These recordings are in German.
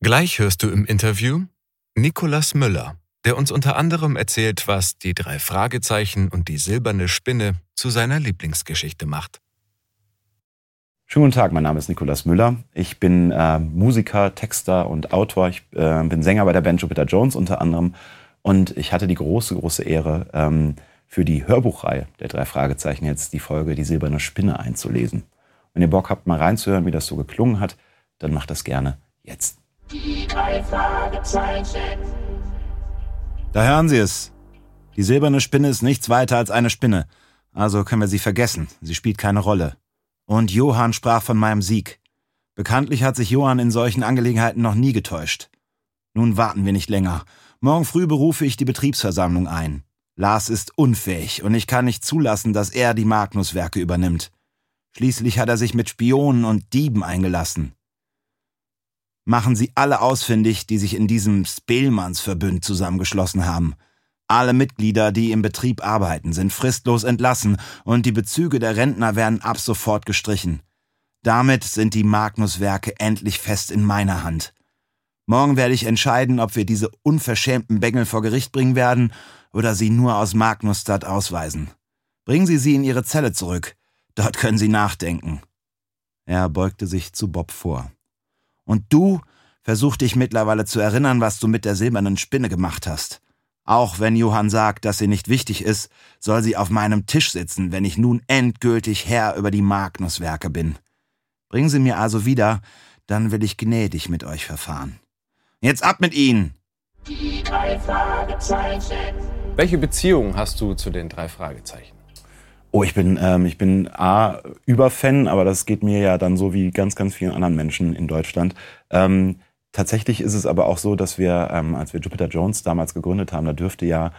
Gleich hörst du im Interview Nikolas Müller, der uns unter anderem erzählt, was die drei Fragezeichen und die silberne Spinne zu seiner Lieblingsgeschichte macht. Schönen guten Tag, mein Name ist Nikolas Müller. Ich bin äh, Musiker, Texter und Autor. Ich äh, bin Sänger bei der Band Jupiter Jones unter anderem. Und ich hatte die große, große Ehre, ähm, für die Hörbuchreihe der drei Fragezeichen jetzt die Folge Die silberne Spinne einzulesen. Wenn ihr Bock habt, mal reinzuhören, wie das so geklungen hat, dann macht das gerne jetzt. Die drei Fragezeichen. Da hören Sie es. Die silberne Spinne ist nichts weiter als eine Spinne. Also können wir sie vergessen. Sie spielt keine Rolle. Und Johann sprach von meinem Sieg. Bekanntlich hat sich Johann in solchen Angelegenheiten noch nie getäuscht. Nun warten wir nicht länger. Morgen früh berufe ich die Betriebsversammlung ein. Lars ist unfähig und ich kann nicht zulassen, dass er die Magnuswerke übernimmt. Schließlich hat er sich mit Spionen und Dieben eingelassen. Machen Sie alle ausfindig, die sich in diesem Spelmannsverbünd zusammengeschlossen haben. Alle Mitglieder, die im Betrieb arbeiten, sind fristlos entlassen und die Bezüge der Rentner werden ab sofort gestrichen. Damit sind die Magnuswerke endlich fest in meiner Hand. Morgen werde ich entscheiden, ob wir diese unverschämten Bengel vor Gericht bringen werden oder sie nur aus Magnusstadt ausweisen. Bringen Sie sie in Ihre Zelle zurück. Dort können Sie nachdenken. Er beugte sich zu Bob vor. Und du versuch dich mittlerweile zu erinnern, was du mit der silbernen Spinne gemacht hast. Auch wenn Johann sagt, dass sie nicht wichtig ist, soll sie auf meinem Tisch sitzen, wenn ich nun endgültig Herr über die Magnuswerke bin. Bring sie mir also wieder, dann will ich gnädig mit euch verfahren. Jetzt ab mit ihnen! Die drei Fragezeichen. Welche Beziehung hast du zu den drei Fragezeichen? Oh, ich bin, ähm, ich bin A, Überfan, aber das geht mir ja dann so wie ganz, ganz vielen anderen Menschen in Deutschland. Ähm, Tatsächlich ist es aber auch so, dass wir, ähm, als wir Jupiter Jones damals gegründet haben, da dürfte ja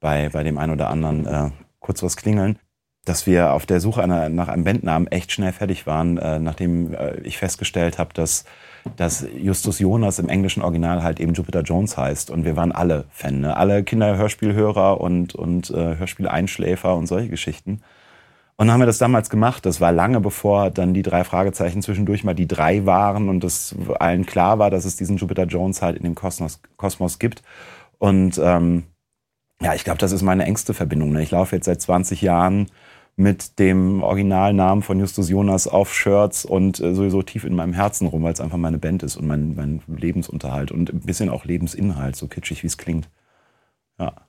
bei, bei dem einen oder anderen äh, kurz was klingeln, dass wir auf der Suche einer, nach einem Bandnamen echt schnell fertig waren, äh, nachdem äh, ich festgestellt habe, dass, dass Justus Jonas im englischen Original halt eben Jupiter Jones heißt. Und wir waren alle Fan, ne? alle Kinderhörspielhörer und, und äh, Hörspieleinschläfer und solche Geschichten. Und dann haben wir das damals gemacht. Das war lange bevor dann die drei Fragezeichen zwischendurch mal die drei waren und es allen klar war, dass es diesen Jupiter Jones halt in dem Kosmos, Kosmos gibt. Und ähm, ja, ich glaube, das ist meine engste Verbindung. Ne? Ich laufe jetzt seit 20 Jahren mit dem Originalnamen von Justus Jonas auf Shirts und äh, sowieso tief in meinem Herzen rum, weil es einfach meine Band ist und mein, mein Lebensunterhalt und ein bisschen auch Lebensinhalt, so kitschig wie es klingt. Ja.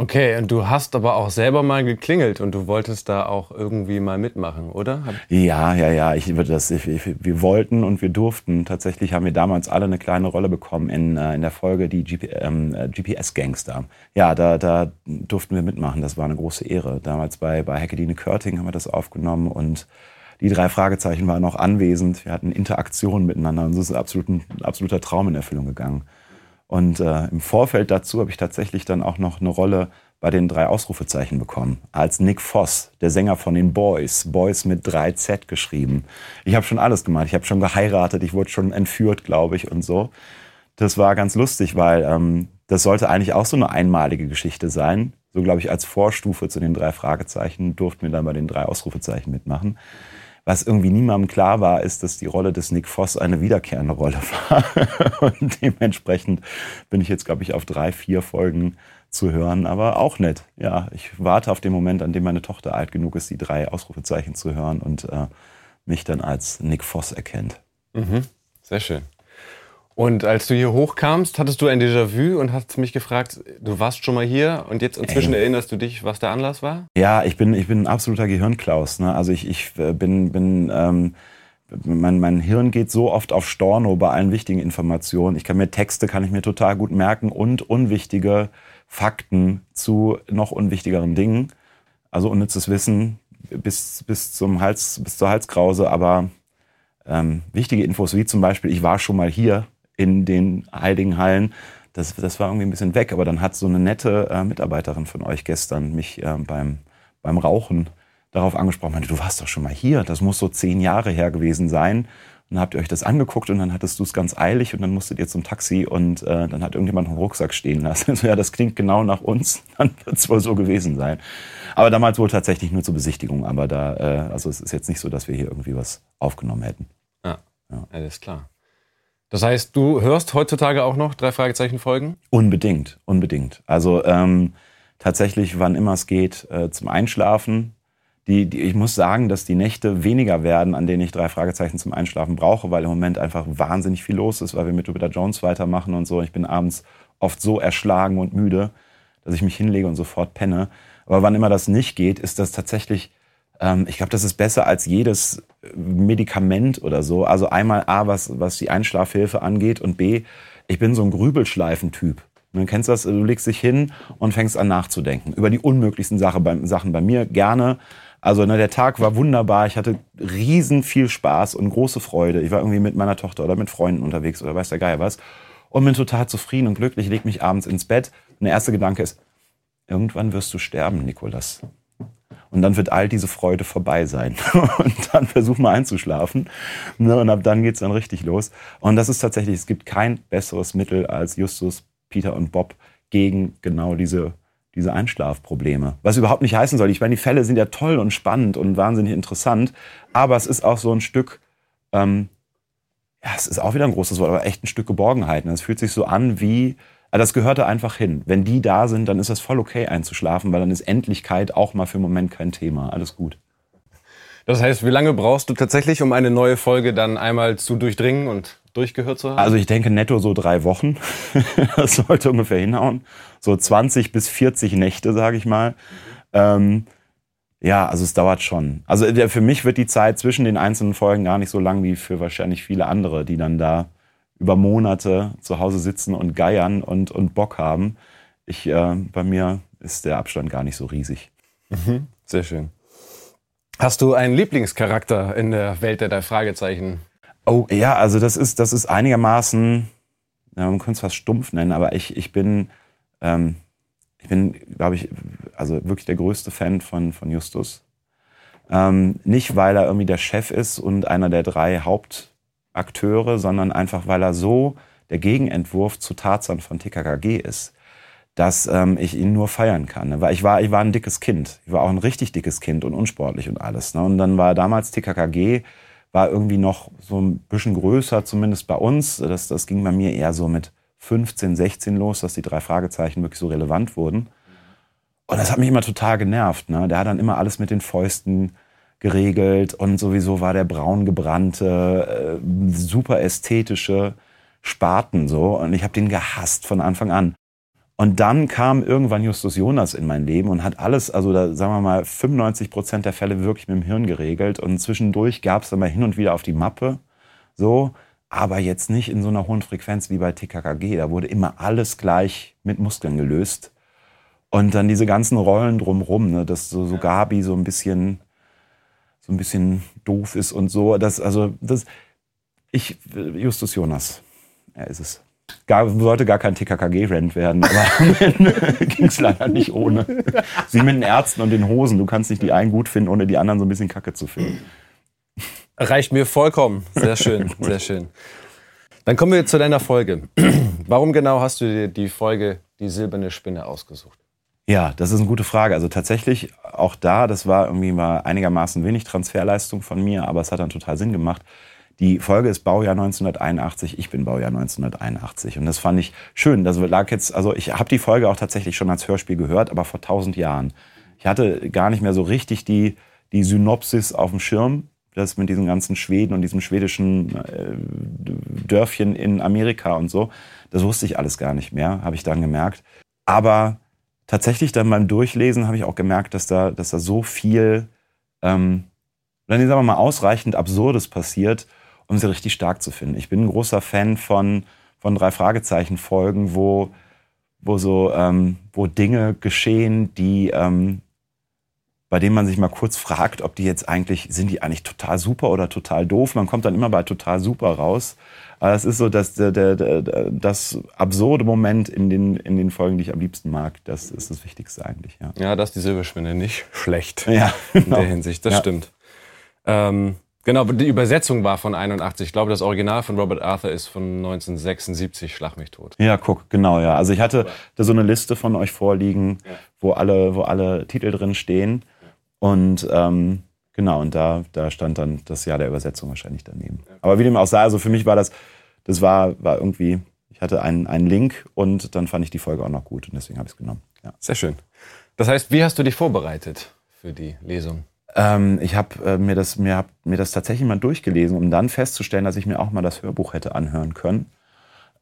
Okay, und du hast aber auch selber mal geklingelt und du wolltest da auch irgendwie mal mitmachen, oder? Ja, ja, ja. Ich, das, ich, wir wollten und wir durften. Tatsächlich haben wir damals alle eine kleine Rolle bekommen in, äh, in der Folge die GP, ähm, GPS Gangster. Ja, da, da durften wir mitmachen. Das war eine große Ehre. Damals bei, bei Hackedine Körting haben wir das aufgenommen und die drei Fragezeichen waren auch anwesend. Wir hatten Interaktionen miteinander und es ist absolut ein absoluter Traum in Erfüllung gegangen. Und äh, im Vorfeld dazu habe ich tatsächlich dann auch noch eine Rolle bei den drei Ausrufezeichen bekommen. Als Nick Voss, der Sänger von den Boys. Boys mit 3Z geschrieben. Ich habe schon alles gemacht. Ich habe schon geheiratet, ich wurde schon entführt, glaube ich, und so. Das war ganz lustig, weil ähm, das sollte eigentlich auch so eine einmalige Geschichte sein. So, glaube ich, als Vorstufe zu den drei Fragezeichen durften wir dann bei den drei Ausrufezeichen mitmachen. Was irgendwie niemandem klar war, ist, dass die Rolle des Nick Voss eine wiederkehrende Rolle war. Und dementsprechend bin ich jetzt, glaube ich, auf drei, vier Folgen zu hören, aber auch nett. Ja, ich warte auf den Moment, an dem meine Tochter alt genug ist, die drei Ausrufezeichen zu hören und äh, mich dann als Nick Voss erkennt. Mhm. Sehr schön. Und als du hier hochkamst, hattest du ein Déjà-vu und hast mich gefragt, du warst schon mal hier und jetzt inzwischen Ey. erinnerst du dich, was der Anlass war? Ja, ich bin, ich bin ein absoluter Gehirnklaus. Ne? Also ich, ich äh, bin, bin ähm, mein, mein Hirn geht so oft auf Storno bei allen wichtigen Informationen. Ich kann mir Texte, kann ich mir total gut merken und unwichtige Fakten zu noch unwichtigeren Dingen. Also unnützes Wissen bis, bis zum Hals, bis zur Halskrause, aber ähm, wichtige Infos wie zum Beispiel, ich war schon mal hier in den Heiligen Hallen. Das, das war irgendwie ein bisschen weg, aber dann hat so eine nette äh, Mitarbeiterin von euch gestern mich äh, beim, beim Rauchen darauf angesprochen, meinte, du warst doch schon mal hier, das muss so zehn Jahre her gewesen sein. Und dann habt ihr euch das angeguckt und dann hattest du es ganz eilig und dann musstet ihr zum Taxi und äh, dann hat irgendjemand einen Rucksack stehen lassen. Also, ja, das klingt genau nach uns, dann wird es wohl so gewesen sein. Aber damals wohl tatsächlich nur zur Besichtigung, aber da, äh, also es ist jetzt nicht so, dass wir hier irgendwie was aufgenommen hätten. Ja, ja. alles klar. Das heißt, du hörst heutzutage auch noch drei Fragezeichen Folgen? Unbedingt, unbedingt. Also ähm, tatsächlich, wann immer es geht, äh, zum Einschlafen. Die, die, ich muss sagen, dass die Nächte weniger werden, an denen ich drei Fragezeichen zum Einschlafen brauche, weil im Moment einfach wahnsinnig viel los ist, weil wir mit Jupiter Jones weitermachen und so. Ich bin abends oft so erschlagen und müde, dass ich mich hinlege und sofort penne. Aber wann immer das nicht geht, ist das tatsächlich ähm, ich glaube, das ist besser als jedes Medikament oder so. Also einmal A, was, was die Einschlafhilfe angeht und B, ich bin so ein Grübelschleifentyp. Du kennst das, du legst dich hin und fängst an nachzudenken über die unmöglichsten Sache bei, Sachen bei mir gerne. Also ne, der Tag war wunderbar, ich hatte riesen viel Spaß und große Freude. Ich war irgendwie mit meiner Tochter oder mit Freunden unterwegs oder weiß der Geier was und bin total zufrieden und glücklich, leg mich abends ins Bett. Und der erste Gedanke ist, irgendwann wirst du sterben, Nikolas. Und dann wird all diese Freude vorbei sein. und dann versuch mal einzuschlafen. Ne, und ab dann geht's dann richtig los. Und das ist tatsächlich, es gibt kein besseres Mittel als Justus, Peter und Bob gegen genau diese, diese Einschlafprobleme. Was überhaupt nicht heißen soll. Ich meine, die Fälle sind ja toll und spannend und wahnsinnig interessant. Aber es ist auch so ein Stück, ähm, ja, es ist auch wieder ein großes Wort, aber echt ein Stück Geborgenheit. Es fühlt sich so an wie, aber das gehörte einfach hin. Wenn die da sind, dann ist das voll okay einzuschlafen, weil dann ist Endlichkeit auch mal für einen Moment kein Thema. Alles gut. Das heißt, wie lange brauchst du tatsächlich, um eine neue Folge dann einmal zu durchdringen und durchgehört zu haben? Also ich denke netto so drei Wochen. das sollte ungefähr hinhauen. So 20 bis 40 Nächte, sage ich mal. Ähm, ja, also es dauert schon. Also für mich wird die Zeit zwischen den einzelnen Folgen gar nicht so lang wie für wahrscheinlich viele andere, die dann da über Monate zu Hause sitzen und geiern und, und Bock haben. Ich, äh, bei mir ist der Abstand gar nicht so riesig. Mhm, sehr schön. Hast du einen Lieblingscharakter in der Welt der drei Fragezeichen? Oh ja, also das ist, das ist einigermaßen, ja, man könnte es fast stumpf nennen, aber ich, ich bin, ähm, ich bin, glaube ich, also wirklich der größte Fan von, von Justus. Ähm, nicht, weil er irgendwie der Chef ist und einer der drei Haupt Akteure, sondern einfach, weil er so der Gegenentwurf zu Tarzan von TKKG ist, dass ähm, ich ihn nur feiern kann. Ne? Weil ich war, ich war ein dickes Kind. Ich war auch ein richtig dickes Kind und unsportlich und alles. Ne? Und dann war damals TKKG war irgendwie noch so ein bisschen größer, zumindest bei uns. Das, das ging bei mir eher so mit 15, 16 los, dass die drei Fragezeichen wirklich so relevant wurden. Und das hat mich immer total genervt. Ne? Der hat dann immer alles mit den Fäusten geregelt und sowieso war der braun gebrannte, äh, super ästhetische Spaten so. Und ich habe den gehasst von Anfang an. Und dann kam irgendwann Justus Jonas in mein Leben und hat alles, also da sagen wir mal 95 Prozent der Fälle wirklich mit dem Hirn geregelt. Und zwischendurch gab es dann mal hin und wieder auf die Mappe. So, aber jetzt nicht in so einer hohen Frequenz wie bei TKKG. Da wurde immer alles gleich mit Muskeln gelöst. Und dann diese ganzen Rollen drumrum, ne, dass so, so Gabi so ein bisschen, so ein bisschen doof ist und so. Das, also, das, ich, Justus Jonas, er ist es. Gar, sollte gar kein TKKG-Rent werden, aber am Ende ging es leider nicht ohne. Wie mit den Ärzten und den Hosen. Du kannst nicht die einen gut finden, ohne die anderen so ein bisschen kacke zu finden. Reicht mir vollkommen. Sehr schön, sehr schön. Dann kommen wir zu deiner Folge. Warum genau hast du dir die Folge Die silberne Spinne ausgesucht? Ja, das ist eine gute Frage. Also tatsächlich auch da, das war irgendwie mal einigermaßen wenig Transferleistung von mir, aber es hat dann total Sinn gemacht. Die Folge ist Baujahr 1981, ich bin Baujahr 1981 und das fand ich schön. Das lag jetzt, also ich habe die Folge auch tatsächlich schon als Hörspiel gehört, aber vor tausend Jahren. Ich hatte gar nicht mehr so richtig die, die Synopsis auf dem Schirm, das mit diesen ganzen Schweden und diesem schwedischen äh, Dörfchen in Amerika und so. Das wusste ich alles gar nicht mehr, habe ich dann gemerkt. Aber tatsächlich dann beim Durchlesen habe ich auch gemerkt, dass da, dass da so viel, ähm, dann sagen wir mal, ausreichend Absurdes passiert, um sie richtig stark zu finden. Ich bin ein großer Fan von, von drei Fragezeichen-Folgen, wo, wo so, ähm, wo Dinge geschehen, die, ähm, bei denen man sich mal kurz fragt, ob die jetzt eigentlich, sind die eigentlich total super oder total doof? Man kommt dann immer bei total super raus. Aber es ist so, dass der, der, der, das absurde Moment in den, in den Folgen, die ich am liebsten mag, das ist das Wichtigste eigentlich. Ja, ja das ist die Silberspinne nicht schlecht ja, genau. in der Hinsicht, das ja. stimmt. Ähm, Genau, die Übersetzung war von 81. Ich glaube, das Original von Robert Arthur ist von 1976, Schlag mich tot. Ja, guck, genau, ja. Also ich hatte da so eine Liste von euch vorliegen, ja. wo, alle, wo alle Titel drin stehen. Und ähm, genau, und da, da stand dann das Jahr der Übersetzung wahrscheinlich daneben. Aber wie dem auch sei, also für mich war das, das war, war irgendwie, ich hatte einen, einen Link und dann fand ich die Folge auch noch gut und deswegen habe ich es genommen. Ja. Sehr schön. Das heißt, wie hast du dich vorbereitet für die Lesung? Ähm, ich habe äh, mir, das, mir, hab, mir das tatsächlich mal durchgelesen, um dann festzustellen, dass ich mir auch mal das Hörbuch hätte anhören können.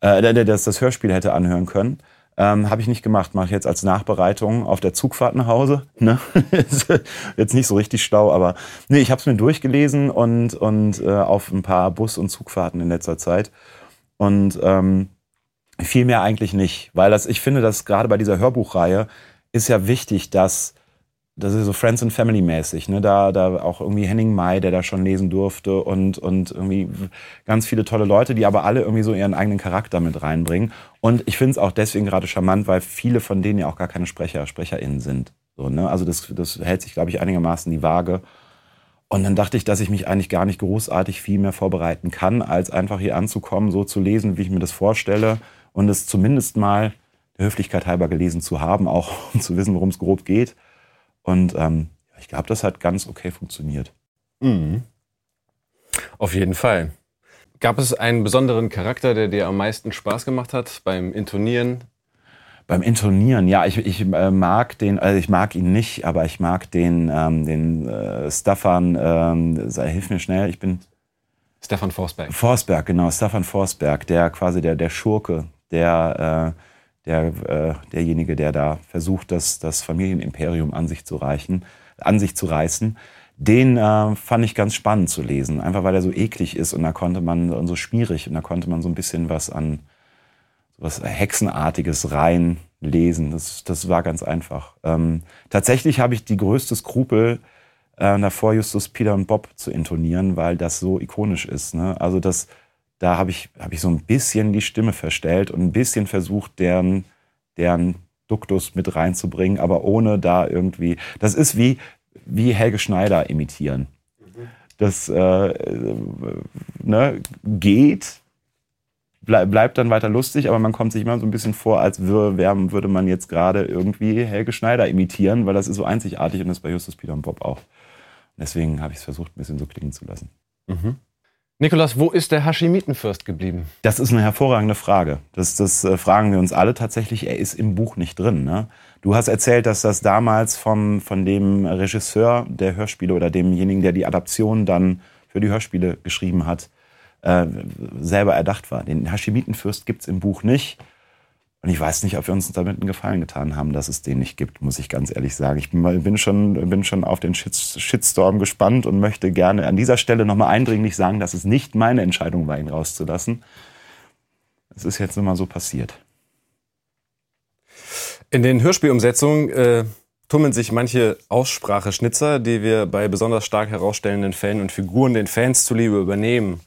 Äh, dass das Hörspiel hätte anhören können. Ähm, habe ich nicht gemacht, mache ich jetzt als Nachbereitung auf der Zugfahrt nach Hause. Ne? jetzt nicht so richtig stau, aber nee, ich habe es mir durchgelesen und, und äh, auf ein paar Bus- und Zugfahrten in letzter Zeit. Und ähm, viel mehr eigentlich nicht, weil das, ich finde, dass gerade bei dieser Hörbuchreihe ist ja wichtig, dass das ist so Friends and Family mäßig, ne? Da, da auch irgendwie Henning May, der da schon lesen durfte und, und irgendwie ganz viele tolle Leute, die aber alle irgendwie so ihren eigenen Charakter mit reinbringen. Und ich finde es auch deswegen gerade charmant, weil viele von denen ja auch gar keine Sprecher, SprecherInnen sind. So, ne? Also das, das hält sich, glaube ich, einigermaßen die Waage. Und dann dachte ich, dass ich mich eigentlich gar nicht großartig viel mehr vorbereiten kann, als einfach hier anzukommen, so zu lesen, wie ich mir das vorstelle und es zumindest mal der Höflichkeit halber gelesen zu haben, auch um zu wissen, worum es grob geht. Und ähm, ich glaube, das hat ganz okay funktioniert. Mhm. Auf jeden Fall. Gab es einen besonderen Charakter, der dir am meisten Spaß gemacht hat beim Intonieren? Beim Intonieren, ja, ich, ich äh, mag den, also ich mag ihn nicht, aber ich mag den, ähm, den äh, Staffan, ähm, hilf mir schnell, ich bin. Stefan Forsberg. Forsberg, genau, Stefan Forsberg, der quasi der, der Schurke, der äh, der, äh, derjenige, der da versucht, das, das Familienimperium an sich zu reichen, an sich zu reißen. Den äh, fand ich ganz spannend zu lesen, einfach weil er so eklig ist und da konnte man und so schmierig und da konnte man so ein bisschen was an was Hexenartiges reinlesen. Das, das war ganz einfach. Ähm, tatsächlich habe ich die größte Skrupel äh, davor, Justus Peter und Bob zu intonieren, weil das so ikonisch ist. Ne? Also das da habe ich, hab ich so ein bisschen die Stimme verstellt und ein bisschen versucht, deren, deren Duktus mit reinzubringen, aber ohne da irgendwie. Das ist wie, wie Helge Schneider imitieren. Das äh, ne, geht, bleib, bleibt dann weiter lustig, aber man kommt sich immer so ein bisschen vor, als würde, würde man jetzt gerade irgendwie Helge Schneider imitieren, weil das ist so einzigartig und das bei Justus Peter und Bob auch. Deswegen habe ich es versucht, ein bisschen so klingen zu lassen. Mhm. Nikolas, wo ist der Hashimitenfürst geblieben? Das ist eine hervorragende Frage. Das, das äh, fragen wir uns alle tatsächlich. Er ist im Buch nicht drin. Ne? Du hast erzählt, dass das damals vom, von dem Regisseur der Hörspiele oder demjenigen, der die Adaption dann für die Hörspiele geschrieben hat, äh, selber erdacht war. Den Hashimitenfürst gibt's im Buch nicht. Und ich weiß nicht, ob wir uns damit einen Gefallen getan haben, dass es den nicht gibt, muss ich ganz ehrlich sagen. Ich bin, schon, bin schon auf den Shitstorm gespannt und möchte gerne an dieser Stelle nochmal eindringlich sagen, dass es nicht meine Entscheidung war, ihn rauszulassen. Es ist jetzt immer so passiert. In den Hörspielumsetzungen äh, tummeln sich manche Ausspracheschnitzer, die wir bei besonders stark herausstellenden Fällen und Figuren den Fans zuliebe übernehmen.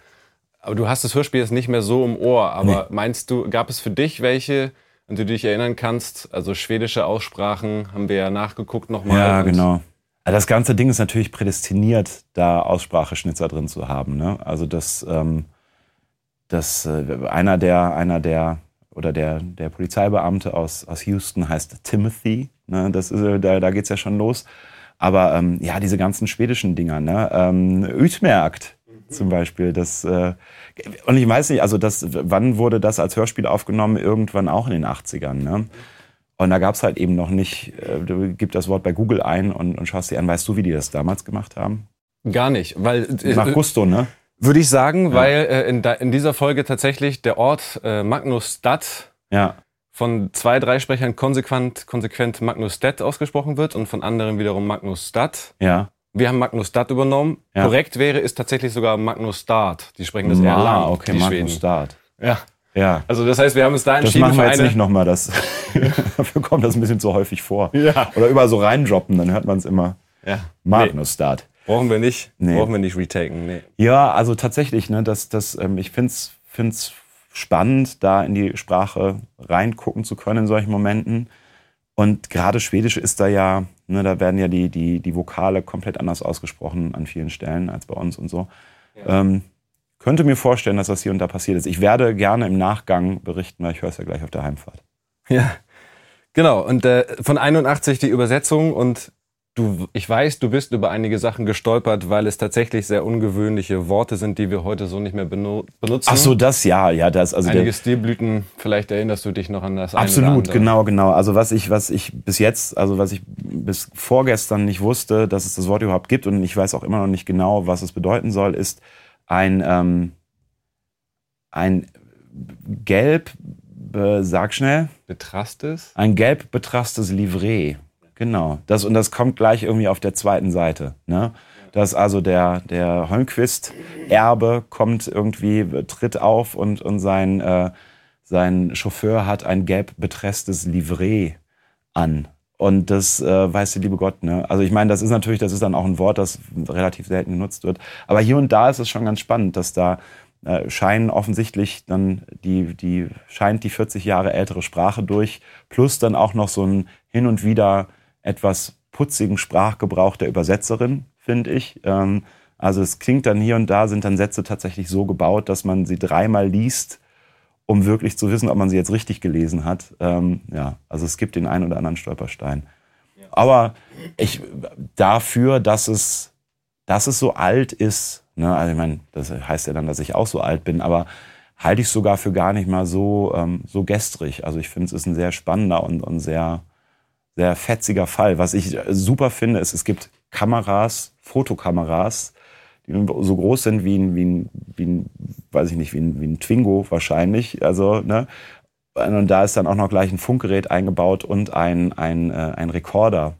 Aber du hast das Hörspiel jetzt nicht mehr so im Ohr. Aber nee. meinst du, gab es für dich welche, an die du dich erinnern kannst? Also schwedische Aussprachen haben wir ja nachgeguckt nochmal. Ja, genau. Also das ganze Ding ist natürlich prädestiniert, da Ausspracheschnitzer drin zu haben. Ne? Also das, ähm, das äh, einer der, einer der oder der, der Polizeibeamte aus, aus Houston heißt Timothy. Ne? Das ist, äh, da da geht es ja schon los. Aber ähm, ja, diese ganzen schwedischen Dinger, ne? Ähm, Utmerkt zum Beispiel. Das, äh, und ich weiß nicht, also das, wann wurde das als Hörspiel aufgenommen? Irgendwann auch in den 80ern. Ne? Und da gab es halt eben noch nicht, äh, du gibst das Wort bei Google ein und, und schaust dir an, weißt du, wie die das damals gemacht haben? Gar nicht, weil. Äh, Nach Gusto, ne? Würde ich sagen, ja. weil äh, in, da, in dieser Folge tatsächlich der Ort äh, Magnusstadt ja. von zwei, drei Sprechern konsequent, konsequent Magnusstedt ausgesprochen wird und von anderen wiederum Magnusstadt. Ja. Wir haben Magnus Dart übernommen. Ja. Korrekt wäre, ist tatsächlich sogar Magnus Dart. Die sprechen das eher ah, lang. okay, die Magnus Dart. Ja. Ja. Also das heißt, wir haben uns da entschieden. Das machen wir jetzt nicht nochmal. Das dafür kommt das ein bisschen zu häufig vor. Ja. Oder überall so reindroppen, dann hört man es immer. Ja. Magnus nee. Dart. Brauchen wir nicht. Nee. Brauchen wir nicht retaken. Nee. Ja, also tatsächlich, ne, das, das, ähm, ich finde es find's spannend, da in die Sprache reingucken zu können in solchen Momenten. Und gerade Schwedisch ist da ja, ne, da werden ja die, die, die Vokale komplett anders ausgesprochen an vielen Stellen als bei uns und so. Ja. Ähm, könnte mir vorstellen, dass das hier und da passiert ist. Ich werde gerne im Nachgang berichten, weil ich höre es ja gleich auf der Heimfahrt. Ja, genau. Und äh, von 81 die Übersetzung und Du, ich weiß, du bist über einige Sachen gestolpert, weil es tatsächlich sehr ungewöhnliche Worte sind, die wir heute so nicht mehr benutzen. Ach so, das ja, ja, das also einige Stilblüten. Vielleicht erinnerst du dich noch an das. Absolut, genau, genau. Also was ich, was ich bis jetzt, also was ich bis vorgestern nicht wusste, dass es das Wort überhaupt gibt und ich weiß auch immer noch nicht genau, was es bedeuten soll, ist ein ähm, ein gelb, sag schnell. Betrasstes? Ein gelb betrasstes Livret. Genau. Das, und das kommt gleich irgendwie auf der zweiten Seite. Ne? Dass also der, der Holmquist-Erbe kommt irgendwie, tritt auf und, und sein, äh, sein Chauffeur hat ein gelb betresstes Livret an. Und das äh, weiß der liebe Gott. Ne? Also ich meine, das ist natürlich, das ist dann auch ein Wort, das relativ selten genutzt wird. Aber hier und da ist es schon ganz spannend, dass da äh, scheinen offensichtlich dann die, die scheint die 40 Jahre ältere Sprache durch, plus dann auch noch so ein hin und wieder etwas putzigen Sprachgebrauch der Übersetzerin, finde ich. Ähm, also es klingt dann hier und da, sind dann Sätze tatsächlich so gebaut, dass man sie dreimal liest, um wirklich zu wissen, ob man sie jetzt richtig gelesen hat. Ähm, ja, also es gibt den einen oder anderen Stolperstein. Aber ich dafür, dass es, dass es so alt ist, ne, also ich meine, das heißt ja dann, dass ich auch so alt bin, aber halte ich sogar für gar nicht mal so, ähm, so gestrig. Also ich finde, es ist ein sehr spannender und, und sehr sehr fetziger Fall. Was ich super finde, ist, es gibt Kameras, Fotokameras, die so groß sind wie ein, wie ein, wie ein weiß ich nicht, wie ein, wie ein Twingo wahrscheinlich. Also, ne? Und da ist dann auch noch gleich ein Funkgerät eingebaut und ein, ein, äh, ein Rekorder.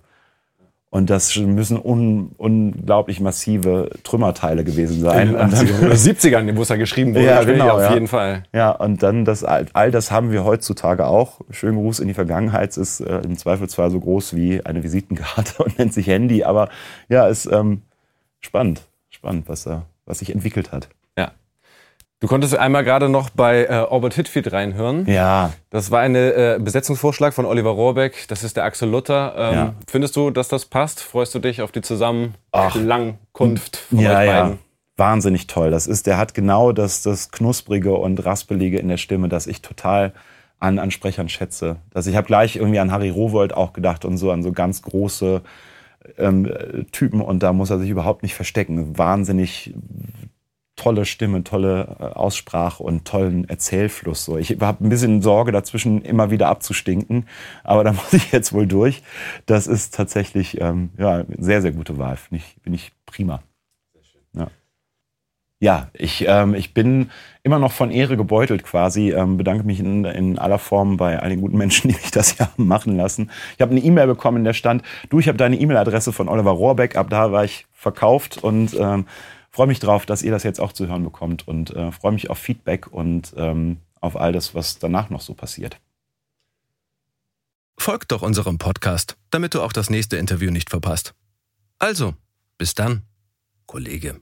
Und das müssen un, unglaublich massive Trümmerteile gewesen sein. In den 80ern oder 70ern, wo es da geschrieben wurde. Ja, genau, auf ja. jeden Fall. Ja, und dann das, all das haben wir heutzutage auch. Schönen Gruß in die Vergangenheit. Es ist äh, im Zweifelsfall so groß wie eine Visitenkarte und nennt sich Handy. Aber ja, ist ähm, spannend. Spannend, was, da, was sich entwickelt hat. Du konntest einmal gerade noch bei äh, Orbit Hitfeed reinhören. Ja. Das war ein äh, Besetzungsvorschlag von Oliver Rohrbeck. Das ist der Axel Luther. Ähm, ja. Findest du, dass das passt? Freust du dich auf die Zusammenklangkunft von ja, euch beiden? Ja. Wahnsinnig toll. Das ist, der hat genau das, das Knusprige und Raspelige in der Stimme, das ich total an, an Sprechern schätze. Dass ich habe gleich irgendwie an Harry Rowold auch gedacht und so an so ganz große ähm, Typen und da muss er sich überhaupt nicht verstecken. Wahnsinnig tolle Stimme, tolle äh, Aussprache und tollen Erzählfluss. So, ich habe ein bisschen Sorge dazwischen immer wieder abzustinken, aber da muss ich jetzt wohl durch. Das ist tatsächlich ähm, ja sehr sehr gute Wahl. Finde ich, bin ich prima. Ja. Ja, ich, ähm, ich bin immer noch von Ehre gebeutelt quasi. Ähm, bedanke mich in, in aller Form bei all den guten Menschen, die mich das ja machen lassen. Ich habe eine E-Mail bekommen, in der stand, du, ich habe deine E-Mail-Adresse von Oliver Rohrbeck, ab da war ich verkauft und ähm, freue mich drauf, dass ihr das jetzt auch zu hören bekommt und äh, freue mich auf Feedback und ähm, auf all das, was danach noch so passiert. Folgt doch unserem Podcast, damit du auch das nächste Interview nicht verpasst. Also, bis dann, Kollege.